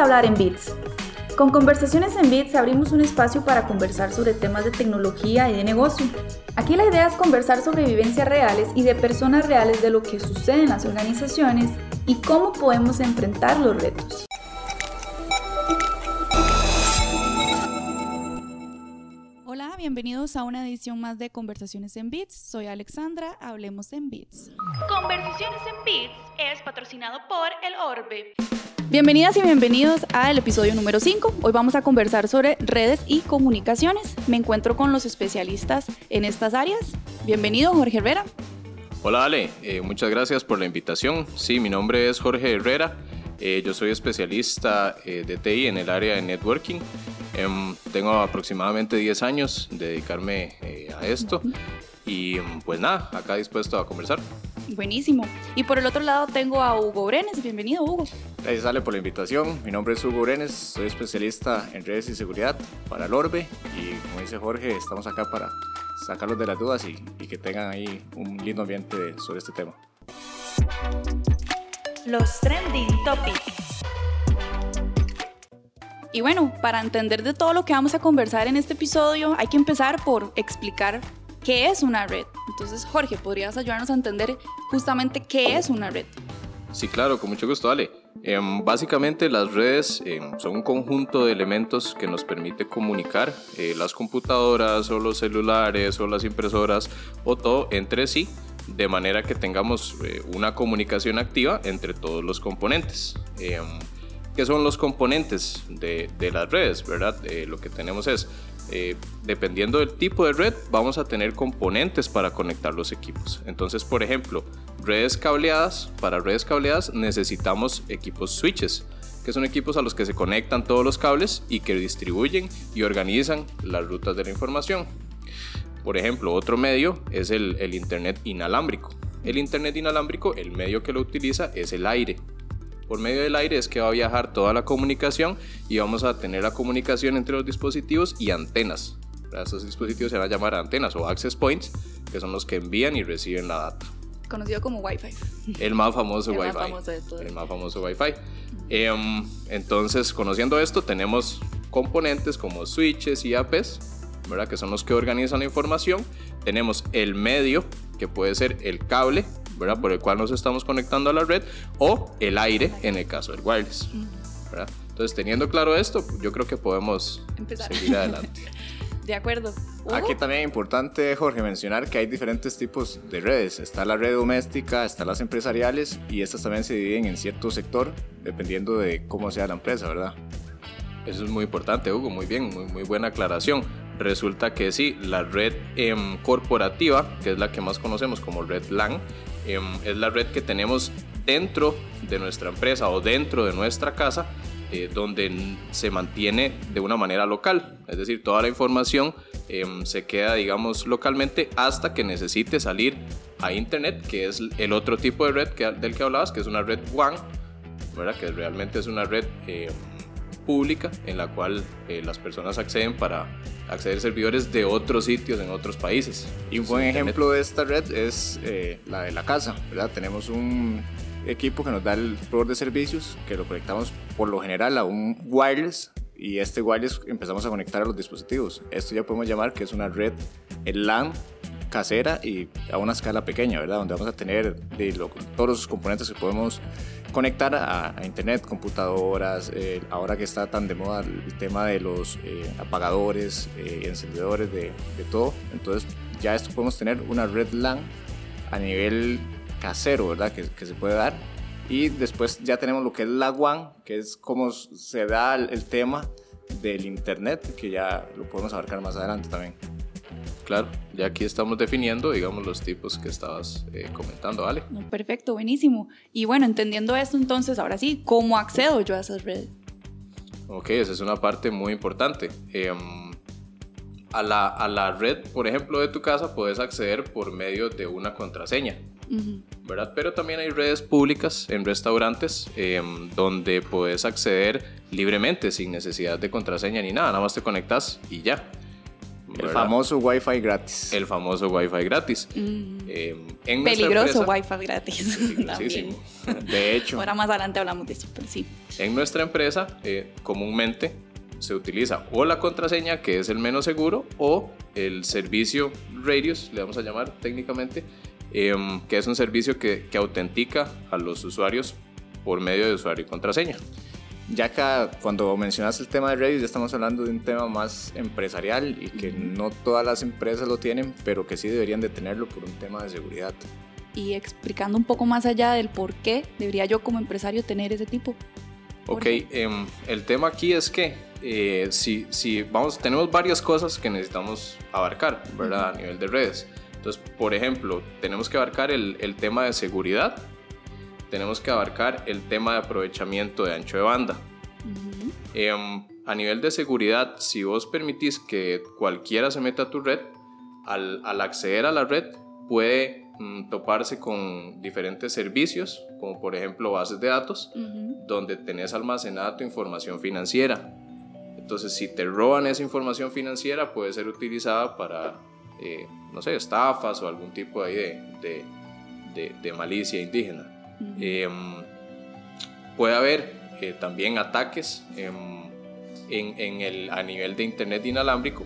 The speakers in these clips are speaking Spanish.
a hablar en Bits. Con Conversaciones en Bits abrimos un espacio para conversar sobre temas de tecnología y de negocio. Aquí la idea es conversar sobre vivencias reales y de personas reales de lo que sucede en las organizaciones y cómo podemos enfrentar los retos. Hola, bienvenidos a una edición más de Conversaciones en Bits. Soy Alexandra, hablemos en Bits. Conversaciones en Bits es patrocinado por El Orbe. Bienvenidas y bienvenidos al episodio número 5. Hoy vamos a conversar sobre redes y comunicaciones. Me encuentro con los especialistas en estas áreas. Bienvenido, Jorge Herrera. Hola Ale, eh, muchas gracias por la invitación. Sí, mi nombre es Jorge Herrera. Eh, yo soy especialista eh, de TI en el área de networking. Em, tengo aproximadamente 10 años de dedicarme a esto. Y pues nada, acá dispuesto a conversar. Buenísimo. Y por el otro lado tengo a Hugo Brenes. Bienvenido, Hugo. Gracias, Ale, por la invitación. Mi nombre es Hugo Brenes, soy especialista en redes y seguridad para el Orbe. Y como dice Jorge, estamos acá para sacarlos de las dudas y, y que tengan ahí un lindo ambiente sobre este tema. Los trending topics. Y bueno, para entender de todo lo que vamos a conversar en este episodio, hay que empezar por explicar qué es una red. Entonces, Jorge, ¿podrías ayudarnos a entender justamente qué es una red? Sí, claro, con mucho gusto, Ale. Em, básicamente las redes em, son un conjunto de elementos que nos permite comunicar eh, las computadoras o los celulares o las impresoras o todo entre sí de manera que tengamos eh, una comunicación activa entre todos los componentes. Em, ¿Qué son los componentes de, de las redes? ¿verdad? Eh, lo que tenemos es eh, dependiendo del tipo de red, vamos a tener componentes para conectar los equipos. Entonces, por ejemplo, redes cableadas, para redes cableadas necesitamos equipos switches, que son equipos a los que se conectan todos los cables y que distribuyen y organizan las rutas de la información. Por ejemplo, otro medio es el, el Internet inalámbrico. El Internet inalámbrico, el medio que lo utiliza es el aire. Por medio del aire es que va a viajar toda la comunicación y vamos a tener la comunicación entre los dispositivos y antenas. Estos dispositivos se van a llamar antenas o access points, que son los que envían y reciben la data. Conocido como Wi-Fi. El más famoso el Wi-Fi. Más famoso de el más famoso Wi-Fi. Em, entonces, conociendo esto, tenemos componentes como switches y APs, ¿verdad? que son los que organizan la información. Tenemos el medio, que puede ser el cable, por el cual nos estamos conectando a la red, o el aire en el caso del wireless. Entonces, teniendo claro esto, yo creo que podemos seguir adelante. De acuerdo. Aquí también es importante, Jorge, mencionar que hay diferentes tipos de redes. Está la red doméstica, están las empresariales y estas también se dividen en cierto sector dependiendo de cómo sea la empresa, ¿verdad? Eso es muy importante, Hugo. Muy bien, muy, muy buena aclaración. Resulta que sí, la red em, corporativa, que es la que más conocemos como red LAN, Em, es la red que tenemos dentro de nuestra empresa o dentro de nuestra casa, eh, donde se mantiene de una manera local. Es decir, toda la información em, se queda, digamos, localmente hasta que necesite salir a Internet, que es el otro tipo de red que, del que hablabas, que es una red WAN, ¿verdad? que realmente es una red pública en la cual eh, las personas acceden para acceder a servidores de otros sitios en otros países. Y un buen ejemplo de esta red es eh, la de la casa, ¿verdad? Tenemos un equipo que nos da el proveedor de servicios que lo conectamos por lo general a un wireless y este wireless empezamos a conectar a los dispositivos. Esto ya podemos llamar que es una red el LAN casera y a una escala pequeña, ¿verdad? Donde vamos a tener de todos los componentes que podemos conectar a, internet, computadoras, eh, ahora que está tan de moda el tema de los eh, apagadores, eh, encendedores, de, de, todo. Entonces ya esto podemos tener una red LAN a nivel casero, ¿verdad? Que, que se puede dar. Y después ya tenemos lo que es la WAN, que es cómo se da el tema del internet, que ya lo podemos abarcar más adelante también. Claro, ya aquí estamos definiendo, digamos, los tipos que estabas eh, comentando, ¿vale? perfecto, buenísimo. Y bueno, entendiendo esto, entonces, ahora sí, ¿cómo accedo yo a esas redes? Ok, esa es una parte muy importante. Em, a, la, a, la, red, por ejemplo, de tu casa, puedes acceder por medio de una contraseña, ¿verdad? Pero también hay redes públicas en restaurantes em, donde puedes acceder libremente, sin necesidad de contraseña ni nada, nada más te conectas y ya. El ¿verdad? famoso Wi-Fi gratis. El famoso Wi-Fi gratis. Eh, en nuestra Peligroso empresa- Wi-Fi gratis. También. De hecho, Ahora más adelante hablamos de eso, pero sí. En nuestra empresa, eh, comúnmente se utiliza o la contraseña, que es el menos seguro, o el servicio Radius, le vamos a llamar técnicamente, em, que es un servicio que, que autentica a los usuarios por medio de usuario y contraseña. Ya acá cuando mencionas el tema de Redis, ya estamos hablando de un tema más empresarial y que no todas las empresas lo tienen, pero que sí deberían de tenerlo por un tema de seguridad. Y explicando un poco más allá del por qué debería yo como empresario tener ese tipo. Ok, em, el tema aquí es que eh, si, si vamos, tenemos varias cosas que necesitamos abarcar, ¿verdad? A nivel de redes. Entonces, por ejemplo, tenemos que abarcar el, el tema de seguridad, tenemos que abarcar el tema de aprovechamiento de ancho de banda. Em, a nivel de seguridad, si vos permitís que cualquiera se meta a tu red, al, al acceder a la red puede mm, toparse con diferentes servicios, como por ejemplo bases de datos, donde tenés almacenada tu información financiera. Entonces, si te roban esa información financiera, puede ser utilizada para, eh, no sé, estafas o algún tipo ahí de, de, de- de malicia indígena. Em, puede haber eh, también ataques em, en, en el, a nivel de Internet inalámbrico,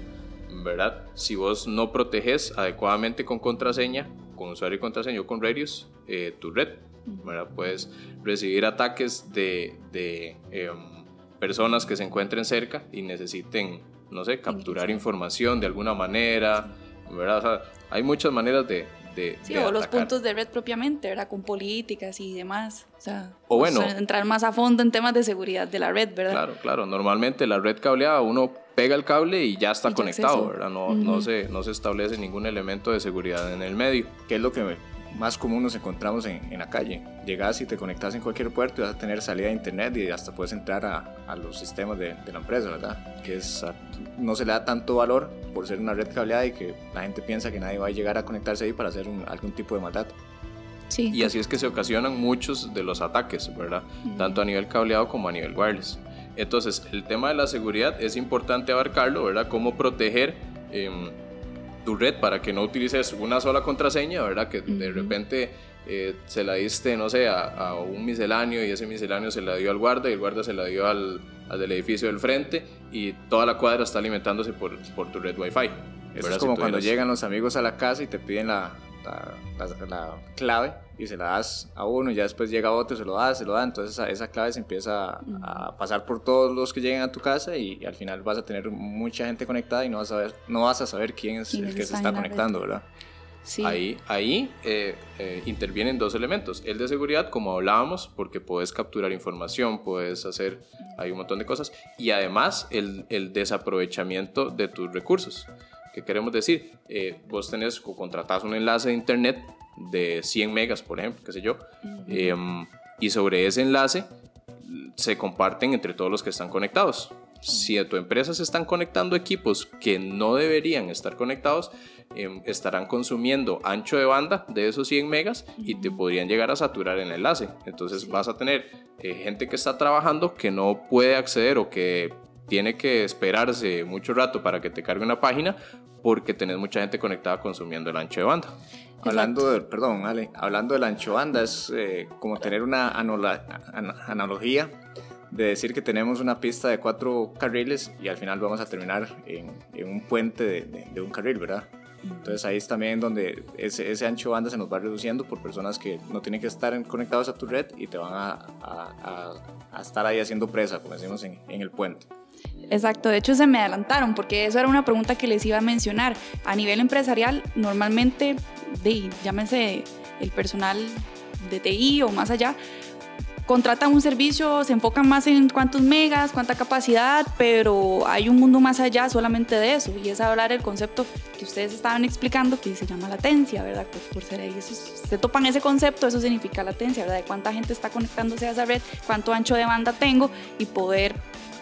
¿verdad? Si vos no proteges adecuadamente con contraseña, con usuario y contraseña o con radios, eh, tu red, ¿verdad? Puedes recibir ataques de, de em, personas que se encuentren cerca y necesiten, no sé, capturar información de alguna manera, ¿verdad? O sea, hay muchas maneras de... de- Sí, de o los puntos de red propiamente, ¿verdad? Con políticas y demás. O sea, O bueno. pues, entrar más a fondo en temas de seguridad de la red, ¿verdad? Claro, claro. Normalmente la red cableada uno pega el cable y ya está Y conectado. ¿verdad? No, no, se, no se establece ningún elemento de seguridad en el medio. que es lo que más común nos encontramos en, en la calle. Llegas y te conectas en cualquier puerto y vas a tener salida de internet y hasta puedes entrar a, a los sistemas de, de la empresa, ¿verdad? Que es, no se le da tanto valor por ser una red cableada y que la gente piensa que nadie va a llegar a conectarse ahí para hacer un- algún tipo de maldad. Sí. Y así es que se ocasionan muchos de los ataques, ¿verdad? Tanto a nivel cableado como a nivel wireless. Entonces, el tema de la seguridad es importante abarcarlo, ¿verdad? Cómo proteger em, tu red para que no utilices una sola contraseña, ¿verdad? Que de repente eh, se la diste, no sé, a, a un misceláneo y ese misceláneo se la dio al guarda y el guarda se la dio al, al del edificio del frente y toda la cuadra está alimentándose por, por tu red Wi-Fi. Eso es como cuando llegan los amigos a la casa y te piden la, la, la- la clave y se la das a uno y ya después llega otro, se lo das, se lo da, entonces esa, esa clave se empieza a pasar por todos los que lleguen a tu casa y, al final vas a tener mucha gente conectada y no vas a, ver, no vas a saber quién es ¿Quién el que se está conectando, ¿verdad? Sí. Ahí, ahí eh, eh, intervienen dos elementos. El de seguridad, como hablábamos, porque puedes capturar información, puedes hacer, hay un montón de cosas. Y además el, el desaprovechamiento de tus recursos. ¿Qué queremos decir? Eh, vos tenés o contratás un enlace de internet de 100 megas, por ejemplo, qué sé yo, em, y sobre ese enlace se comparten entre todos los que están conectados. Si a tu empresa se están conectando equipos que no deberían estar conectados, em, estarán consumiendo ancho de banda de esos 100 megas y te podrían llegar a saturar el enlace. Entonces vas a tener eh, gente que está trabajando que no puede acceder o que tiene que esperarse mucho rato para que te cargue una página porque tenés mucha gente conectada consumiendo el ancho de banda. Hablando de, perdón, Ale, hablando del ancho banda, es eh, como tener una an- analogía de decir que tenemos una pista de cuatro carriles y al final vamos a terminar en, en un puente de, de- de un carril, ¿verdad? Entonces ahí es también donde ese, ese ancho banda se nos va reduciendo por personas que no tienen que estar conectados a tu red y te van a, a- a- a estar ahí haciendo presa, como decimos en, en el puente. Exacto, de hecho se me adelantaron porque eso era una pregunta que les iba a mencionar. A nivel empresarial, normalmente, de, llámese el personal de TI o más allá, contratan un servicio, se enfocan más en cuántos megas, cuánta capacidad, pero hay un mundo más allá solamente de eso y es hablar el concepto que ustedes estaban explicando que se llama latencia, ¿verdad? Pues por ser ahí, eso, se topan ese concepto, eso significa latencia, ¿verdad? De cuánta gente está conectándose a esa red, cuánto ancho de banda tengo y poder,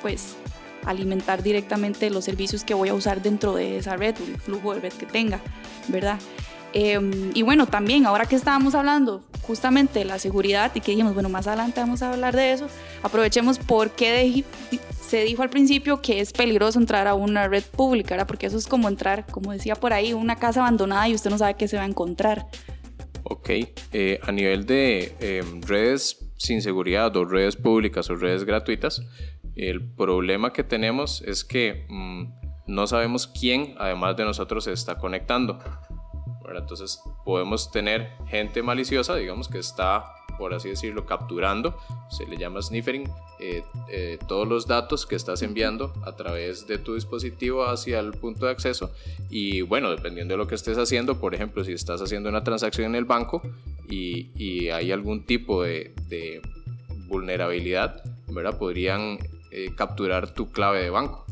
pues, alimentar directamente los servicios que voy a usar dentro de esa red, el flujo de red que tenga, ¿verdad? Eh, y bueno, también, ahora que estábamos hablando justamente la seguridad y que dijimos, bueno, más adelante vamos a hablar de eso, aprovechemos por qué se dijo al principio que es peligroso entrar a una red pública, ¿verdad? porque eso es como entrar, como decía por ahí, una casa abandonada y usted no sabe qué se va a encontrar. Ok, eh, a nivel de em, redes sin seguridad o redes públicas o redes gratuitas, el problema que tenemos es que mm, no sabemos quién, además de nosotros, se está conectando. Entonces podemos tener gente maliciosa, digamos, que está, por así decirlo, capturando, se le llama sniffing, eh, eh, todos los datos que estás enviando a través de tu dispositivo hacia el punto de acceso. Y bueno, dependiendo de lo que estés haciendo, por ejemplo, si estás haciendo una transacción en el banco y, y hay algún tipo de, de vulnerabilidad, ¿verdad? podrían eh, capturar tu clave de banco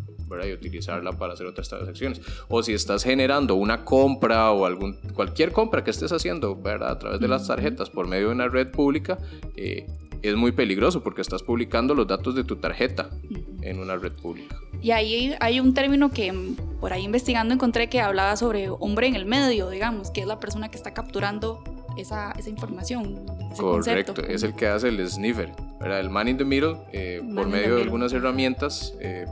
y utilizarla para hacer otras transacciones. O si estás generando una compra o algún, cualquier compra que estés haciendo ¿verdad? a través de las tarjetas por medio de una red pública, eh, es muy peligroso porque estás publicando los datos de tu tarjeta en una red pública. Y ahí hay un término que por ahí investigando encontré que hablaba sobre hombre en el medio, digamos, que es la persona que está capturando esa, esa información. Correcto, es el que hace el sniffer, el man in the middle, eh, por medio de algunas herramientas, eh,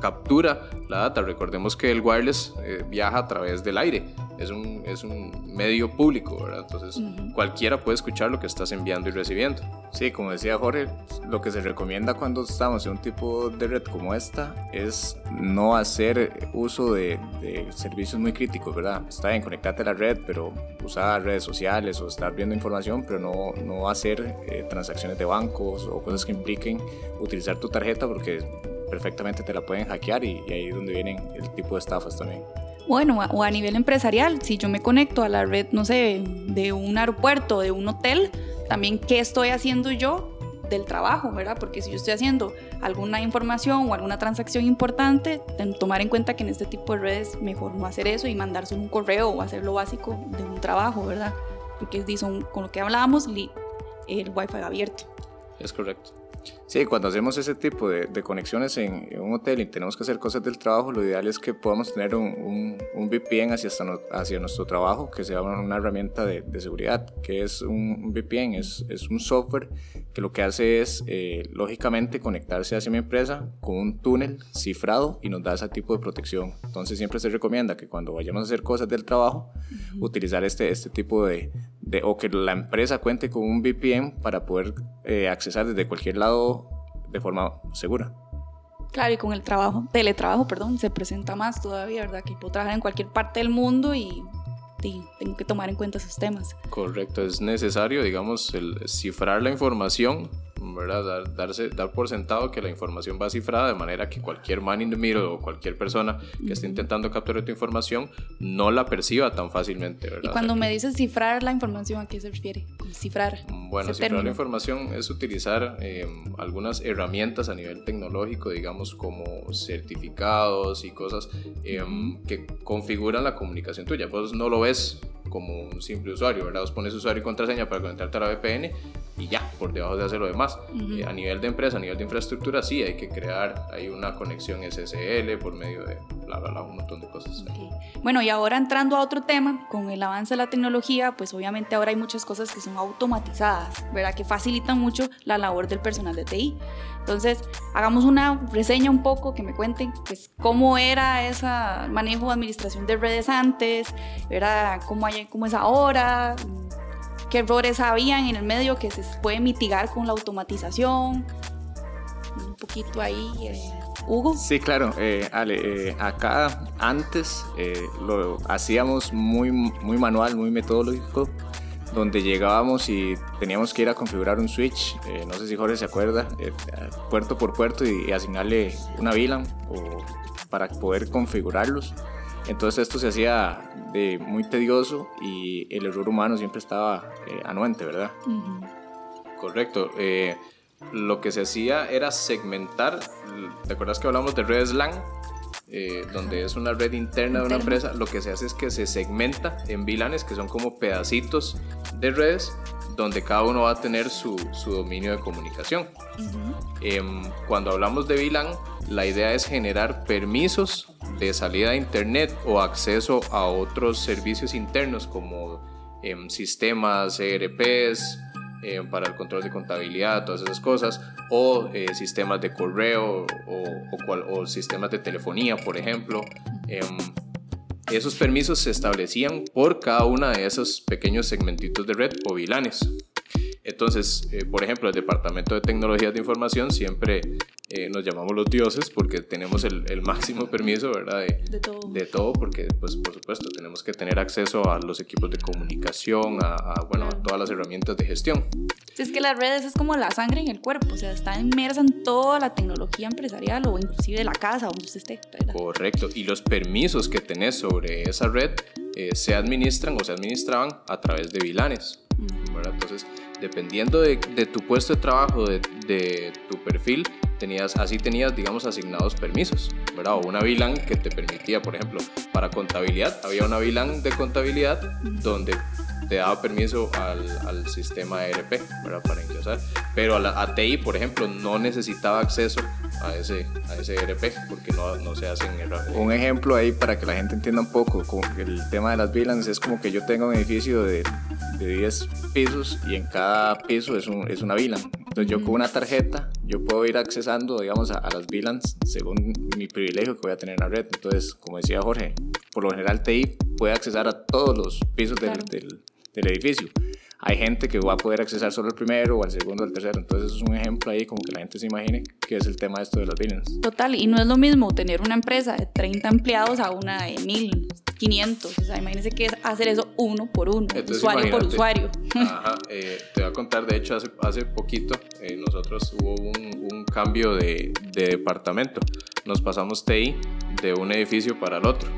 captura la data. Recordemos que el wireless eh, viaja a través del aire, es un, es un medio público, ¿verdad? Entonces cualquiera puede escuchar lo que estás enviando y recibiendo. Sí, como decía Jorge, lo que se recomienda cuando estamos en un tipo de red como esta es no hacer uso de, servicios muy críticos, ¿verdad? Está bien, conectarte a la red, pero usar redes sociales o estar viendo información, pero no, no hacer eh, transacciones de bancos o cosas que impliquen utilizar tu tarjeta porque perfectamente te la pueden hackear y, ahí es donde vienen el tipo de estafas también. Bueno, o a nivel empresarial, si yo me conecto a la red, no sé, de un aeropuerto, de un hotel, también qué estoy haciendo yo del trabajo, ¿verdad? Porque si yo estoy haciendo alguna información o alguna transacción importante, tomar en cuenta que en este tipo de redes mejor no hacer eso y mandarse un correo o hacer lo básico de un trabajo, ¿verdad? Porque son, con lo que hablábamos, el wifi abierto. Es correcto. Sí, cuando hacemos ese tipo de, conexiones en, un hotel y tenemos que hacer cosas del trabajo, lo ideal es que podamos tener un, un, VPN hacia, hacia nuestro trabajo, que sea una, herramienta de, seguridad, que es un, VPN, es, es, un software que lo que hace es, eh, lógicamente, conectarse hacia mi empresa con un túnel cifrado y nos da ese tipo de protección. Entonces siempre se recomienda que cuando vayamos a hacer cosas del trabajo, utilizar este, este tipo de, de, o que la empresa cuente con un VPN para poder eh, accesar desde cualquier lado de forma segura. Claro, y con el trabajo, teletrabajo, perdón, se presenta más todavía, ¿verdad? Que puedo trabajar en cualquier parte del mundo y, y tengo que tomar en cuenta esos temas. Correcto, es necesario, digamos, el cifrar la información Dar, darse, dar por sentado que la información va cifrada de manera que cualquier man in the middle o cualquier persona que esté intentando capturar tu información no la perciba tan fácilmente, ¿verdad? Y cuando me dices cifrar la información, ¿a qué se refiere? Cifrar. Bueno, cifrar la información es utilizar em, algunas herramientas a nivel tecnológico, digamos como certificados y cosas em, que configuran la comunicación tuya. Pues no lo ves como un simple usuario, ¿verdad? Vos pones usuario y contraseña para conectarte a la VPN y ya, por debajo de hacer lo demás. Eh, a nivel de empresa, a nivel de infraestructura, sí, hay que crear hay una conexión SSL por medio de bla, bla, bla, un montón de cosas. Bueno, y ahora entrando a otro tema, con el avance de la tecnología, pues obviamente ahora hay muchas cosas que son automatizadas, ¿verdad? Que facilitan mucho la labor del personal de TI. Entonces, hagamos una reseña un poco, que me cuenten pues, cómo era ese manejo de administración de redes antes, ¿verdad? Cómo, hay, cómo es ahora, qué errores habían en el medio que se puede mitigar con la automatización. Un poquito ahí, eh, Hugo. Sí, claro, eh, Ale, eh, acá antes lo hacíamos muy, muy manual, muy metodológico, donde llegábamos y teníamos que ir a configurar un switch, no sé si Jorge se acuerda, puerto por puerto y, asignarle una VLAN o para poder configurarlos. Entonces esto se hacía de muy tedioso y el error humano siempre estaba eh, anuente, ¿verdad? Correcto. Eh, lo que se hacía era segmentar, ¿te acuerdas que hablamos de redes LAN? Eh, donde es una red interna de una empresa, lo que se hace es que se segmenta en VLANes, que son como pedacitos de redes, donde cada uno va a tener su, su dominio de comunicación. Em, cuando hablamos de VLAN, la idea es generar permisos de salida a internet o acceso a otros servicios internos como em, sistemas ERPs, em, para el control de contabilidad, todas esas cosas, o eh, sistemas de correo o, o, o, sistemas de telefonía, por ejemplo. Em, esos permisos se establecían por cada una de esos pequeños segmentitos de red o VLANes. Entonces, eh, por ejemplo, el Departamento de Tecnologías de Información siempre eh, nos llamamos los dioses porque tenemos el, el máximo permiso, ¿verdad? De, de, todo. De todo, porque, pues, por supuesto, tenemos que tener acceso a los equipos de comunicación, a, a bueno, a todas las herramientas de gestión. Es que las redes es como la sangre en el cuerpo, o sea, está inmersa en toda la tecnología empresarial o inclusive de la casa donde usted esté. ¿verdad? Correcto, y los permisos que tenés sobre esa red eh, se administran o se administraban a través de VLANes, ¿verdad? Entonces, dependiendo de, de, tu puesto de trabajo, de, de, tu perfil, tenías, así tenías, digamos, asignados permisos, ¿verdad? O una VLAN que te permitía, por ejemplo, para contabilidad, había una VLAN de contabilidad donde te daba permiso al, al sistema ERP, ¿verdad? Para ingresar. Pero a la ATI, por ejemplo, no necesitaba acceso a ese, a ese ERP porque no, no se hacen errores. Un ejemplo ahí para que la gente entienda un poco, con el tema de las VLANs es como que yo tengo un edificio de, de 10 pisos y en cada piso es, un, es una VLAN. Entonces yo con una tarjeta, yo puedo ir accesando, digamos, a, a las VLANs según mi privilegio que voy a tener en la red. Entonces, como decía Jorge, por lo general TI puede accesar a todos los pisos del, claro. del, del edificio. Hay gente que va a poder accesar solo al primero o al segundo o al tercero. Entonces es un ejemplo ahí como que la gente se imagine que es el tema de esto de los billings. Total, y no es lo mismo tener una empresa de 30 empleados a una de 1500. O sea, imagínense que es hacer eso uno por uno, Entonces, usuario por usuario. Ajá, eh, te voy a contar, de hecho, hace, hace poquito eh, nosotros hubo un, un cambio de, de departamento. Nos pasamos TI de un edificio para el otro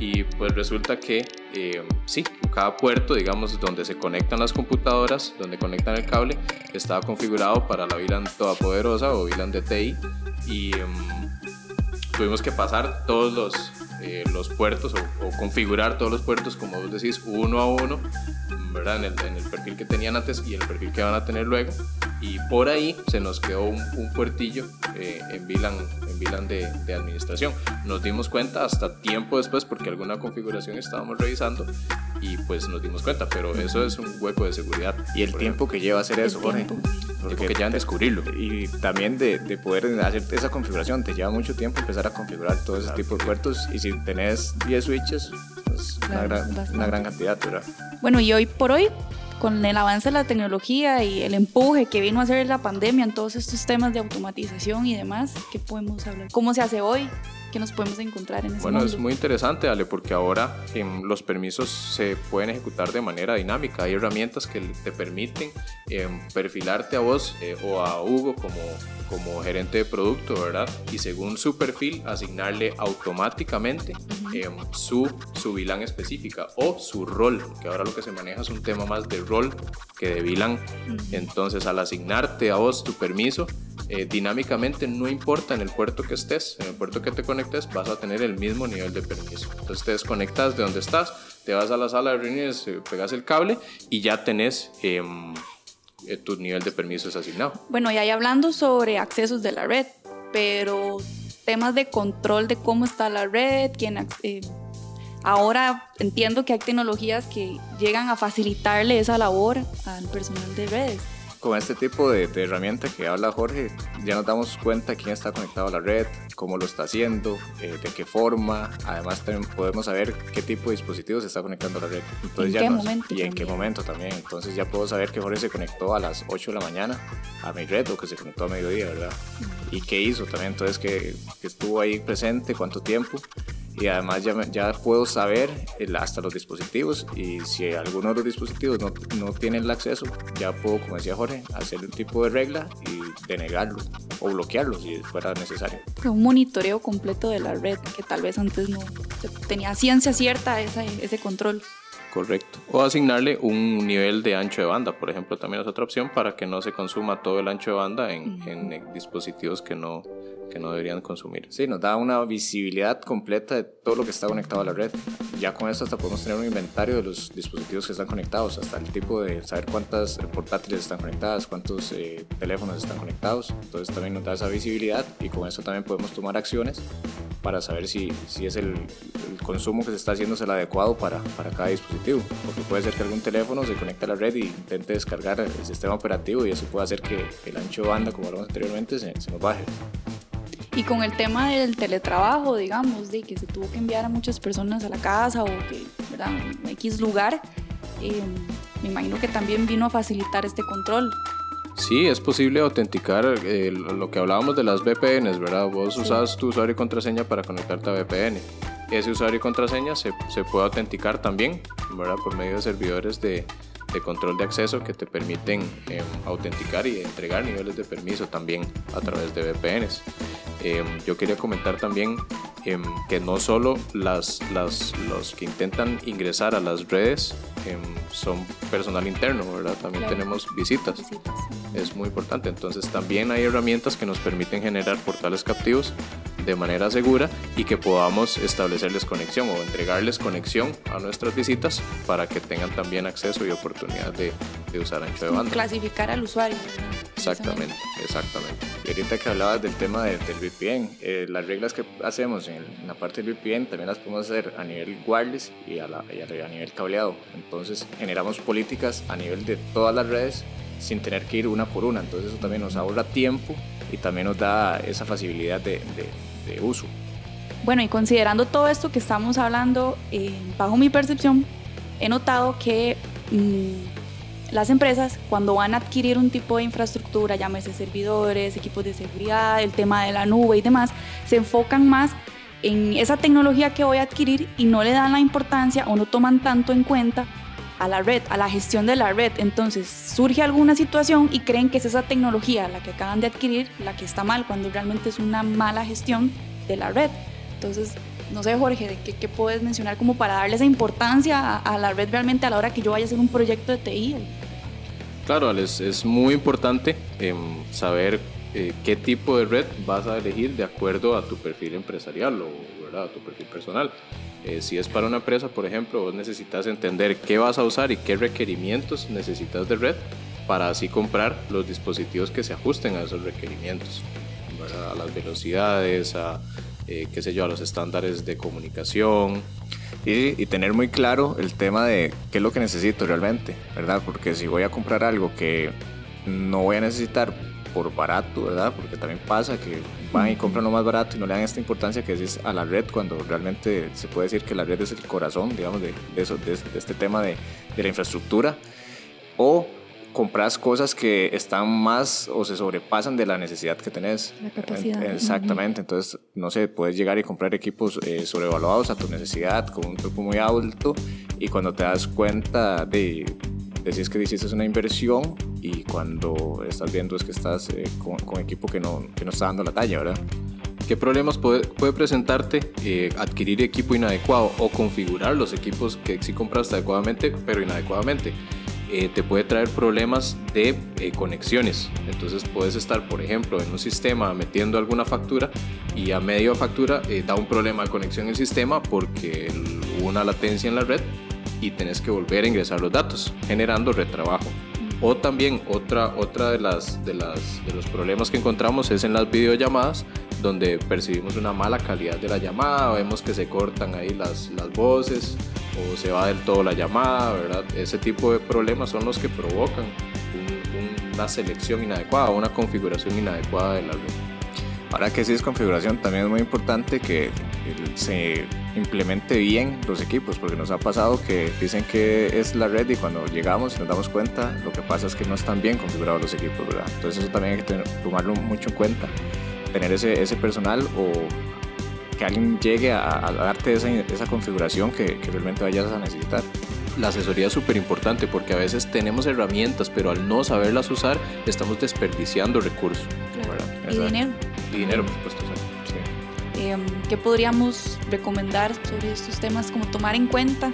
y pues resulta que eh, sí, cada puerto, digamos, donde se conectan las computadoras, donde conectan el cable, estaba configurado para la VLAN todopoderosa o VLAN de TI y um, tuvimos que pasar todos los, eh, los puertos o, configurar todos los puertos, como vos decís, uno a uno, ¿verdad? En el, en el, perfil que tenían antes y el perfil que van a tener luego. Y por ahí se nos quedó un, un puertillo eh, en VLAN, en VLAN de, de, administración. Nos dimos cuenta hasta tiempo después porque alguna configuración estábamos revisando y pues nos dimos cuenta, pero eso es un hueco de seguridad. Y el tiempo que lleva hacer eso, Jorge. Porque tiempo que llevan descubrirlo. Y también de, de, poder hacer esa configuración, te lleva mucho tiempo empezar a configurar todo ese claro, tipo de puertos y si tenés 10 switches, pues claro, una, gran, una gran cantidad, ¿verdad? Bueno, y hoy por hoy con el avance de la tecnología y el empuje que vino a hacer la pandemia en todos estos temas de automatización y demás, ¿qué podemos hablar? ¿Cómo se hace hoy? ¿Qué nos podemos encontrar en ese Bueno, mundo? es muy interesante, Ale, porque ahora eh, los permisos se pueden ejecutar de manera dinámica. Hay herramientas que te permiten eh, perfilarte a vos eh, o a Hugo como, como gerente de producto, ¿verdad? Y según su perfil, asignarle automáticamente uh -huh. su, su VLAN específica o su rol, que ahora lo que se maneja es un tema más de rol que de VLAN. Uh -huh. Entonces, al asignarte a vos tu permiso, eh, dinámicamente no importa en el puerto que estés, en el puerto que te conectes vas a tener el mismo nivel de permiso. Entonces te desconectas de donde estás, te vas a la sala de reuniones, eh, pegas el cable y ya tenés eh, tu nivel de permisos asignado. Bueno, y ahí hablando sobre accesos de la red, pero temas de control de cómo está la red, quién... Eh, ahora entiendo que hay tecnologías que llegan a facilitarle esa labor al personal de redes con este tipo de, de, herramienta que habla Jorge, ya nos damos cuenta quién está conectado a la red, cómo lo está haciendo, eh, de qué forma. Además, también podemos saber qué tipo de dispositivos se está conectando a la red. Entonces, ¿En ya qué nos, momento? Y también. en qué momento también. Entonces, ya puedo saber que Jorge se conectó a las 8 de la mañana a mi red o que se conectó a mediodía, ¿verdad? Y qué hizo también. Entonces, que, que estuvo ahí presente, cuánto tiempo y además ya, ya puedo saber el, hasta los dispositivos y si alguno de los dispositivos no, no tiene el acceso, ya puedo, como decía Jorge, hacer un tipo de regla y denegarlo o bloquearlo si fuera necesario. Un monitoreo completo de la red que tal vez antes no tenía ciencia cierta ese, ese control. Correcto. O asignarle un nivel de ancho de banda, por ejemplo, también es otra opción para que no se consuma todo el ancho de banda en, uh -huh. en dispositivos que no, que no deberían consumir. Sí, nos da una visibilidad completa de todo lo que está conectado a la red. Ya con esto hasta podemos tener un inventario de los dispositivos que están conectados, hasta el tipo de saber cuántas portátiles están conectadas, cuántos eh, teléfonos están conectados. Entonces también nos da esa visibilidad y con eso también podemos tomar acciones para saber si, si es el, consumo que se está haciendo es el adecuado para, para cada dispositivo. Porque puede ser que algún teléfono se conecte a la red y intente descargar el sistema operativo y eso puede hacer que, el ancho de banda, como hablamos anteriormente, se, se nos baje. Y con el tema del teletrabajo, digamos, de que se tuvo que enviar a muchas personas a la casa o que, ¿verdad? En X lugar, eh, me imagino que también vino a facilitar este control. Sí, es posible autenticar eh, lo que hablábamos de las VPNs, ¿verdad? Vos usas tu usuario y contraseña para conectarte a VPN. Ese usuario y contraseña se, se puede autenticar también, ¿verdad? Por medio de servidores de, de control de acceso que te permiten em, autenticar y entregar niveles de permiso también a través de VPNs. Em, yo quería comentar también em, que no solo las, las, los que intentan ingresar a las redes son personal interno, ¿verdad? También tenemos visitas. visitas. Es muy importante. Entonces también hay herramientas que nos permiten generar portales captivos de manera segura y que podamos establecerles conexión o entregarles conexión a nuestras visitas para que tengan también acceso y oportunidad de, de usar ancho de banda. Clasificar al usuario. Exactamente, exactamente. Y ahorita que hablabas del tema del VPN, eh, las reglas que hacemos en, la parte del VPN también las podemos hacer a nivel wireless y a, la, y a nivel cableado. Entonces generamos políticas a nivel de todas las redes sin tener que ir una por una. Entonces eso también nos ahorra tiempo y también nos da esa facilidad de, de, uso. Bueno, y considerando todo esto que estamos hablando, eh, bajo mi percepción, he notado que mm, las empresas cuando van a adquirir un tipo de infraestructura, llámese servidores, equipos de seguridad, el tema de la nube y demás, se enfocan más en esa tecnología que voy a adquirir y no le dan la importancia o no toman tanto en cuenta a la red, a la gestión de la red. Entonces surge alguna situación y creen que es esa tecnología la que acaban de adquirir la que está mal, cuando realmente es una mala gestión de la red. Entonces, no sé, Jorge, ¿qué, qué puedes mencionar como para darle esa importancia a, la red realmente a la hora que yo vaya a hacer un proyecto de TI? Claro, Alex, es muy importante em, saber eh, qué tipo de red vas a elegir de acuerdo a tu perfil empresarial o ¿verdad? a tu perfil personal. Eh, si es para una empresa, por ejemplo, vos necesitas entender qué vas a usar y qué requerimientos necesitas de red para así comprar los dispositivos que se ajusten a esos requerimientos, a las velocidades, a, eh, qué sé yo, a los estándares de comunicación. Y, y, tener muy claro el tema de qué es lo que necesito realmente, ¿verdad? Porque si voy a comprar algo que no voy a necesitar por barato, ¿verdad? Porque también pasa que van y compran lo más barato y no le dan esta importancia que es a la red, cuando realmente se puede decir que la red es el corazón, digamos, de, eso, de, este tema de, de, la infraestructura. O compras cosas que están más o se sobrepasan de la necesidad que tenés. La capacidad. Exactamente, entonces, no sé, puedes llegar y comprar equipos eh, sobrevaluados a tu necesidad, con un precio muy alto, y cuando te das cuenta de decís que hiciste una inversión y cuando estás viendo es que estás eh, con, con, equipo que no, que no está dando la talla, ¿verdad? ¿Qué problemas puede, puede presentarte eh, adquirir equipo inadecuado o configurar los equipos que sí compraste adecuadamente, pero inadecuadamente? Eh, te puede traer problemas de conexiones. Entonces puedes estar, por ejemplo, en un sistema metiendo alguna factura y a medio factura da un problema de conexión en el sistema porque hubo una latencia en la red y tenés que volver a ingresar los datos, generando retrabajo. O también otra, otra de, las, de, las, de los problemas que encontramos es en las videollamadas, donde percibimos una mala calidad de la llamada, vemos que se cortan ahí las, las voces o se va del todo la llamada, ¿verdad? Ese tipo de problemas son los que provocan una selección inadecuada, una configuración inadecuada de la red. Ahora que sí es configuración, también es muy importante que se implemente bien los equipos, porque nos ha pasado que dicen que es la red y cuando llegamos y nos damos cuenta, lo que pasa es que no están bien configurados los equipos, ¿verdad? Entonces eso también hay que tomarlo mucho en cuenta, tener ese, ese personal o que alguien llegue a, darte esa, esa configuración que, que, realmente vayas a necesitar. La asesoría es súper importante porque a veces tenemos herramientas, pero al no saberlas usar estamos desperdiciando recursos. Y dinero. Y dinero, por supuesto. Em, ¿Qué podríamos recomendar sobre estos temas como tomar en cuenta?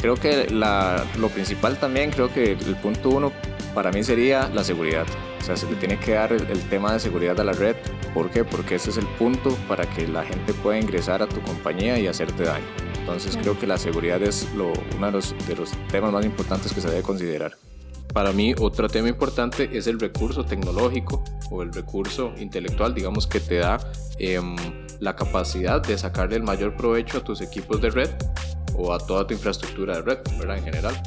Creo que la, lo principal también, creo que el punto uno para mí sería la seguridad. O sea, se le tiene que dar el, tema de seguridad a la red. ¿Por qué? Porque ese es el punto para que la gente pueda ingresar a tu compañía y hacerte daño. Entonces creo que la seguridad es lo, uno de los, de los temas más importantes que se debe considerar. Para mí, otro tema importante es el recurso tecnológico o el recurso intelectual, digamos, que te da em, la capacidad de sacarle el mayor provecho a tus equipos de red o a toda tu infraestructura de red, ¿verdad? En general.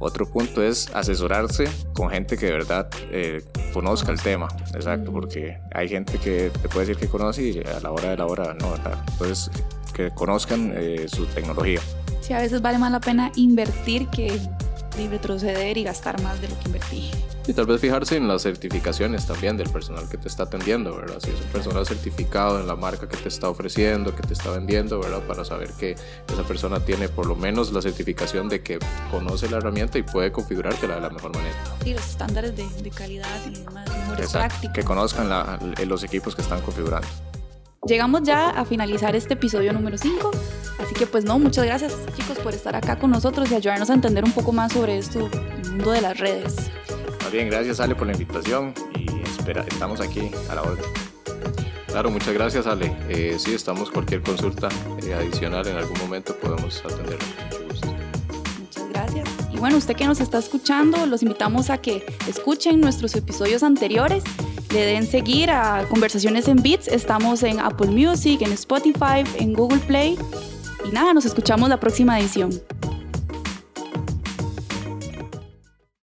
Otro punto es asesorarse con gente que de verdad eh, conozca el tema, exacto, porque hay gente que te puede decir que conoce y a la hora de la hora no, ¿verdad? Entonces, que conozcan eh, su tecnología. Sí, a veces vale más la pena invertir que retroceder y gastar más de lo que invertí. Y tal vez fijarse en las certificaciones también del personal que te está atendiendo, ¿verdad? Si es un personal certificado en la marca que te está ofreciendo, que te está vendiendo, ¿verdad? Para saber que esa persona tiene por lo menos la certificación de que conoce la herramienta y puede configurártela de la mejor manera. Y los estándares de, de calidad y demás, mejores Exacto, prácticas. que conozcan la- los equipos que están configurando. Llegamos ya a finalizar este episodio número 5. Así que pues no, muchas gracias chicos por estar acá con nosotros y ayudarnos a entender un poco más sobre esto, el mundo de las redes. Más bien, gracias Ale por la invitación y espera, estamos aquí a la orden. Claro, muchas gracias Ale. Eh, sí, estamos cualquier consulta eh, adicional en algún momento podemos atender con mucho gusto. Muchas gracias. Y bueno, usted que nos está escuchando, los invitamos a que escuchen nuestros episodios anteriores, le den seguir a Conversaciones en Beats. Estamos en Apple Music, en Spotify, en Google Play. Y nada, nos escuchamos la próxima edición.